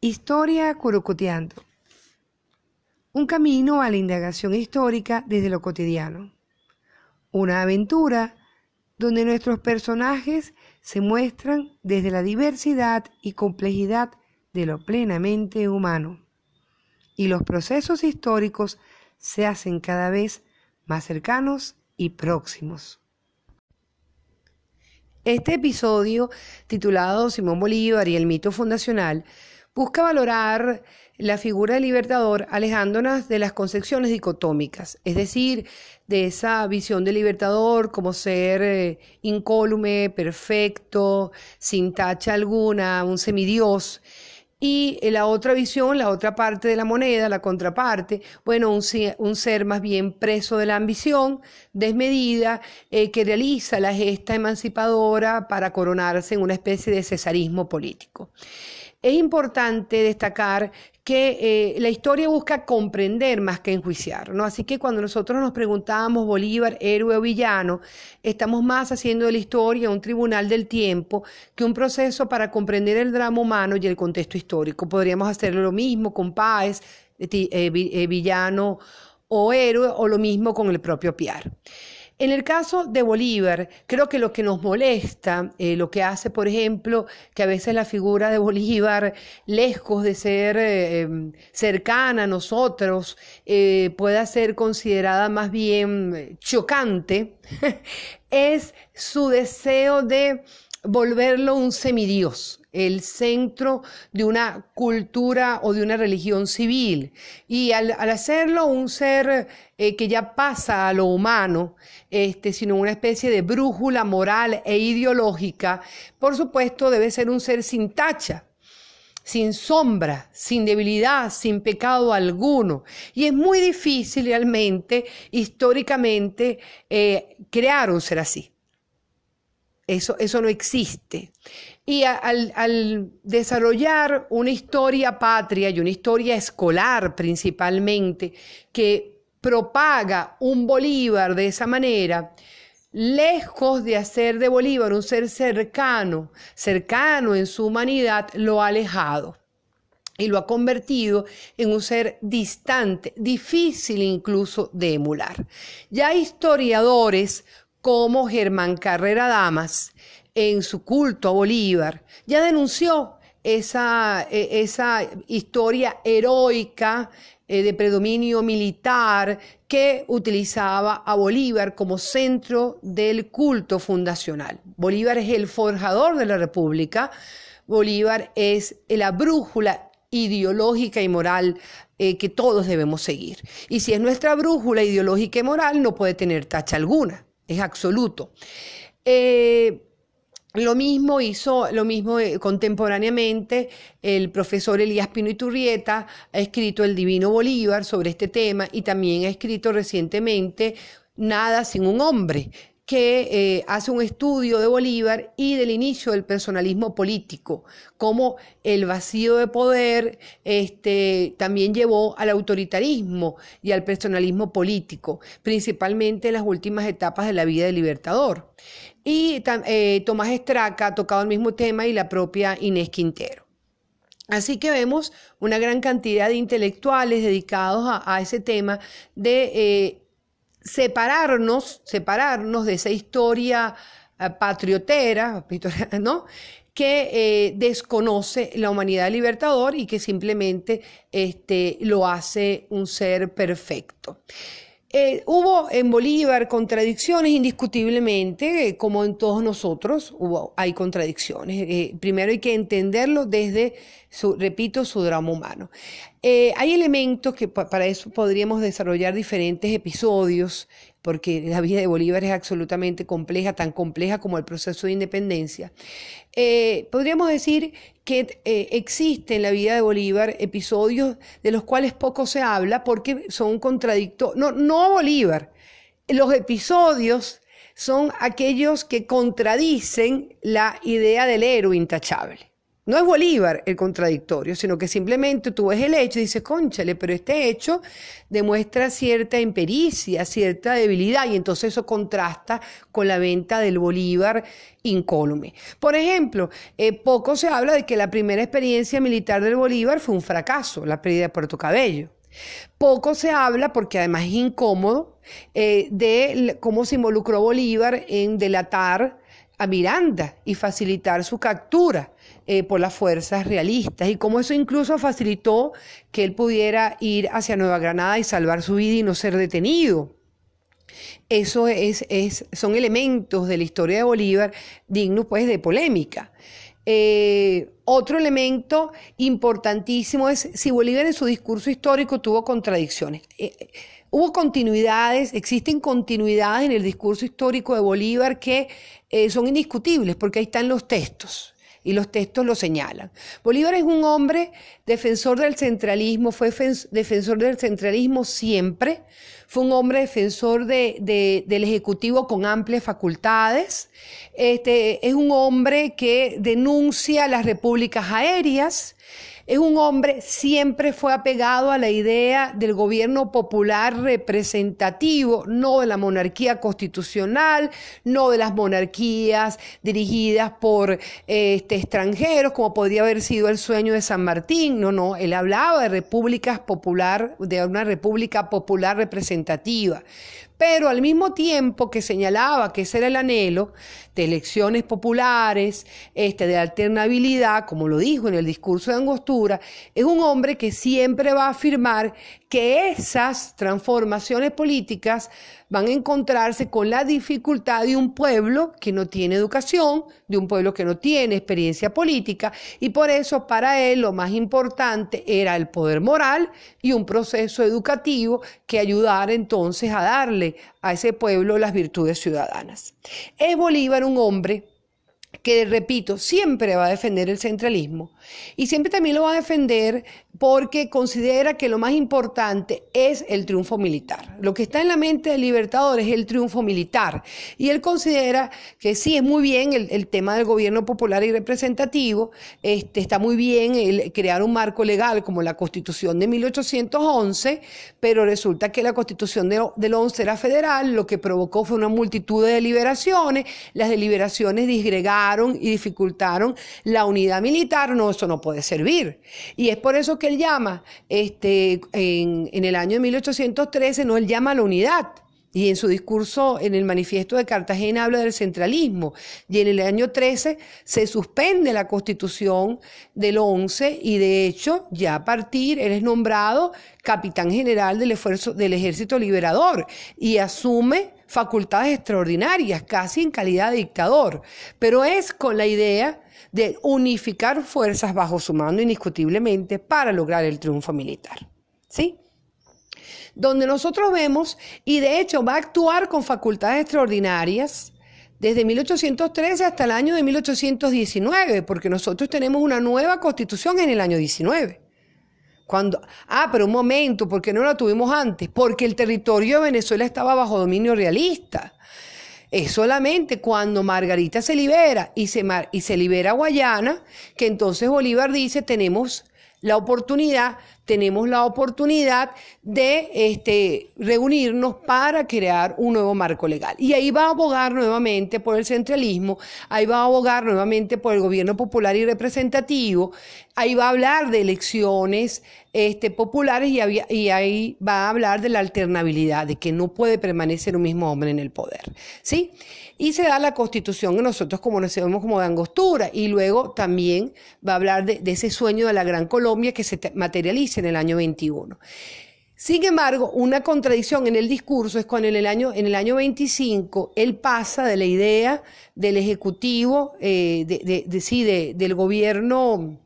Historia Curucuteando. Un camino a la indagación histórica desde lo cotidiano. Una aventura donde nuestros personajes se muestran desde la diversidad y complejidad de lo plenamente humano. Y los procesos históricos se hacen cada vez más cercanos y próximos. Este episodio, titulado Simón Bolívar y el mito fundacional, busca valorar la figura del libertador alejándonos de las concepciones dicotómicas, es decir, de esa visión del libertador como ser eh, incólume, perfecto, sin tacha alguna, un semidios. Y la otra visión, la otra parte de la moneda, la contraparte, bueno, un, ser más bien preso de la ambición desmedida eh, que realiza la gesta emancipadora para coronarse en una especie de cesarismo político. Es importante destacar que eh, la historia busca comprender más que enjuiciar, ¿no? Así que cuando nosotros nos preguntamos Bolívar, héroe o villano, estamos más haciendo de la historia un tribunal del tiempo que un proceso para comprender el drama humano y el contexto histórico. Podríamos hacer lo mismo con Páez, eh, eh, villano o héroe, o lo mismo con el propio Piar. En el caso de Bolívar, creo que lo que nos molesta, eh, lo que hace, por ejemplo, que a veces la figura de Bolívar, lejos de ser eh, em, cercana a nosotros, eh, pueda ser considerada más bien chocante, es su deseo de volverlo un semidios, el centro de una cultura o de una religión civil. Y al, hacerlo un ser eh, que ya pasa a lo humano, este, sino una especie de brújula moral e ideológica, por supuesto debe ser un ser sin tacha, sin sombra, sin debilidad, sin pecado alguno. Y es muy difícil realmente, históricamente, eh, crear un ser así. Eso, eso no existe. Y al, desarrollar una historia patria y una historia escolar principalmente, que propaga un Bolívar de esa manera, lejos de hacer de Bolívar un ser cercano, cercano en su humanidad, lo ha alejado y lo ha convertido en un ser distante, difícil incluso de emular. Ya historiadores como Germán Carrera Damas, en su culto a Bolívar, ya denunció esa, e, esa historia heroica eh, de predominio militar que utilizaba a Bolívar como centro del culto fundacional. Bolívar es el forjador de la República, Bolívar es la brújula ideológica y moral eh, que todos debemos seguir. Y si es nuestra brújula ideológica y moral, no puede tener tacha alguna es absoluto. Eh, lo mismo hizo, lo mismo eh, contemporáneamente, el profesor Elías Pino Iturrieta ha escrito El Divino Bolívar sobre este tema y también ha escrito recientemente Nada sin un hombre, que eh, hace un estudio de Bolívar y del inicio del personalismo político, cómo el vacío de poder este, también llevó al autoritarismo y al personalismo político, principalmente en las últimas etapas de la vida del Libertador. Y eh, Tomás Estraca ha tocado el mismo tema y la propia Inés Quintero. Así que vemos una gran cantidad de intelectuales dedicados a, ese tema de eh, separarnos, separarnos de esa historia eh, patriotera, ¿no? que eh, desconoce la humanidad libertador y que simplemente este, lo hace un ser perfecto. Eh, hubo en Bolívar contradicciones indiscutiblemente, como en todos nosotros hubo, hay contradicciones. primero hay que entenderlo desde, su, repito, su drama humano. Hay elementos que para eso podríamos desarrollar diferentes episodios porque la vida de Bolívar es absolutamente compleja, tan compleja como el proceso de independencia. Eh, podríamos decir que eh, existe en la vida de Bolívar episodios de los cuales poco se habla porque son contradictorios, no, no Bolívar, los episodios son aquellos que contradicen la idea del héroe intachable. No es Bolívar el contradictorio, sino que simplemente tú ves el hecho y dices, conchale, pero este hecho demuestra cierta impericia, cierta debilidad, y entonces eso contrasta con la venta del Bolívar incólume. Por ejemplo, eh, poco se habla de que la primera experiencia militar del Bolívar fue un fracaso, la pérdida de Puerto Cabello. Poco se habla, porque además es incómodo, eh, de cómo se involucró Bolívar en delatar a Miranda y facilitar su captura eh, por las fuerzas realistas y cómo eso incluso facilitó que él pudiera ir hacia Nueva Granada y salvar su vida y no ser detenido. Eso es, son elementos de la historia de Bolívar dignos pues de polémica. Eh, otro elemento importantísimo es si Bolívar en su discurso histórico tuvo contradicciones. Eh, hubo continuidades, existen continuidades en el discurso histórico de Bolívar que son indiscutibles porque ahí están los textos y los textos lo señalan. Bolívar es un hombre defensor del centralismo, fue defensor del centralismo siempre, fue un hombre defensor de, del Ejecutivo con amplias facultades, este, es un hombre que denuncia las repúblicas aéreas, es un hombre, siempre fue apegado a la idea del gobierno popular representativo, no de la monarquía constitucional, no de las monarquías dirigidas por este, extranjeros, como podría haber sido el sueño de San Martín. No, no, él hablaba de repúblicas popular, de una república popular representativa representativa pero al mismo tiempo que señalaba que ese era el anhelo de elecciones populares, este, de alternabilidad, como lo dijo en el discurso de Angostura, es un hombre que siempre va a afirmar que esas transformaciones políticas van a encontrarse con la dificultad de un pueblo que no tiene educación, de un pueblo que no tiene experiencia política, y por eso para él lo más importante era el poder moral y un proceso educativo que ayudara entonces a darle a ese pueblo las virtudes ciudadanas. Es Bolívar un hombre que, repito, siempre va a defender el centralismo y siempre también lo va a defender porque considera que lo más importante es el triunfo militar. Lo que está en la mente del Libertador es el triunfo militar. Y él considera que sí, es muy bien el, tema del gobierno popular y representativo, este, está muy bien el crear un marco legal como la Constitución de 1811, pero resulta que la Constitución del 11 era federal, lo que provocó fue una multitud de deliberaciones, las deliberaciones y dificultaron la unidad militar, no, eso no puede servir. Y es por eso que él llama, este, en, el año 1813, no, él llama a la unidad. Y en su discurso en el manifiesto de Cartagena habla del centralismo. Y en el año 13 se suspende la constitución del 11 y de hecho ya a partir él es nombrado capitán general del, esfuerzo, del ejército liberador y asume facultades extraordinarias, casi en calidad de dictador. Pero es con la idea de unificar fuerzas bajo su mando indiscutiblemente para lograr el triunfo militar. ¿Sí? Donde nosotros vemos, y de hecho va a actuar con facultades extraordinarias, desde 1813 hasta el año de 1819, porque nosotros tenemos una nueva constitución en el año 19. Cuando, ah, pero un momento, ¿por qué no la tuvimos antes? Porque el territorio de Venezuela estaba bajo dominio realista. Es solamente cuando Margarita se libera y se, y se libera Guayana, que entonces Bolívar dice, tenemos la oportunidad tenemos la oportunidad de este, reunirnos para crear un nuevo marco legal. Y ahí va a abogar nuevamente por el centralismo, ahí va a abogar nuevamente por el gobierno popular y representativo, ahí va a hablar de elecciones este, populares y, ahí va a hablar de la alternabilidad, de que no puede permanecer un mismo hombre en el poder. ¿Sí? Y se da la constitución que nosotros como conocemos como de angostura y luego también va a hablar de, de ese sueño de la gran Colombia que se materializa en el año 21. Sin embargo, una contradicción en el discurso es cuando en el año, en el año 25 él pasa de la idea del Ejecutivo, eh, de, del gobierno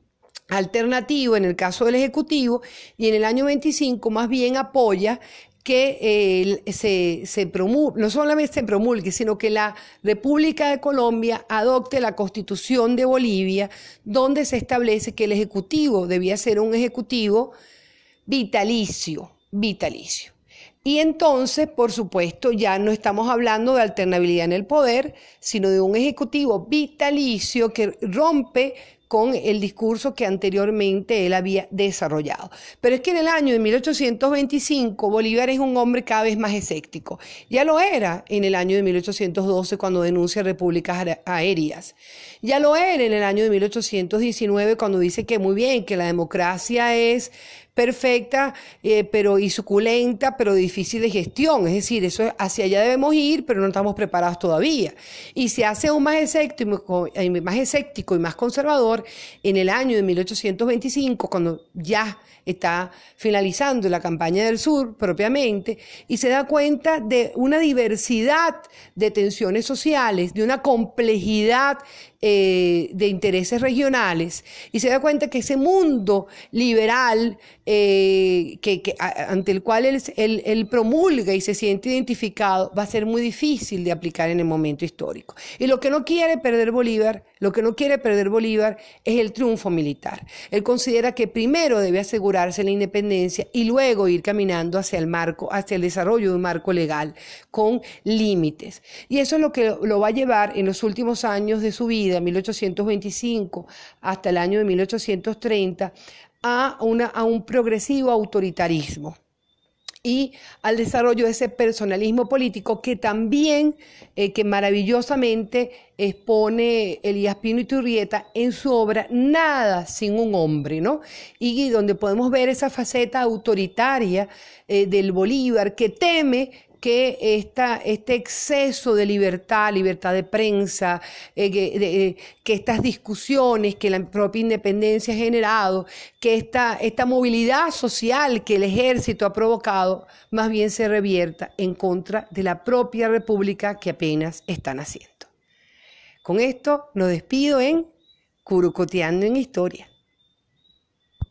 alternativo en el caso del Ejecutivo, y en el año 25 más bien apoya que eh, se, se promulgue, no solamente se promulgue, sino que la República de Colombia adopte la Constitución de Bolivia, donde se establece que el Ejecutivo debía ser un Ejecutivo vitalicio, vitalicio. Y entonces, por supuesto, ya no estamos hablando de alternabilidad en el poder, sino de un ejecutivo vitalicio que rompe con el discurso que anteriormente él había desarrollado. Pero es que en el año de 1825 Bolívar es un hombre cada vez más escéptico. Ya lo era en el año de 1812 cuando denuncia repúblicas aéreas. Ya lo era en el año de 1819 cuando dice que muy bien, que la democracia es perfecta, eh, pero y suculenta, pero difícil de gestión. Es decir, eso hacia allá debemos ir, pero no estamos preparados todavía. Y se hace aún más escéptico, eh, más escéptico y más conservador en el año de 1825, cuando ya está finalizando la campaña del sur propiamente, y se da cuenta de una diversidad de tensiones sociales, de una complejidad eh, de intereses regionales y se da cuenta que ese mundo liberal eh, que, ante el cual él, promulga y se siente identificado va a ser muy difícil de aplicar en el momento histórico. Y lo que no quiere perder Bolívar, lo que no quiere perder Bolívar es el triunfo militar. Él considera que primero debe asegurarse la independencia y luego ir caminando hacia el marco, hacia el desarrollo de un marco legal con límites. Y eso es lo que lo va a llevar en los últimos años de su vida de 1825 hasta el año de 1830 a, a un progresivo autoritarismo y al desarrollo de ese personalismo político que también, eh, que maravillosamente expone Elías Pino y Turrieta en su obra Nada sin un hombre, ¿no? Y donde podemos ver esa faceta autoritaria eh, del Bolívar que teme que esta, este exceso de libertad, libertad de prensa, eh, eh, que, estas discusiones que la propia independencia ha generado, que esta, esta movilidad social que el ejército ha provocado, más bien se revierta en contra de la propia república que apenas están haciendo. Con esto nos despido en Curucoteando en Historia.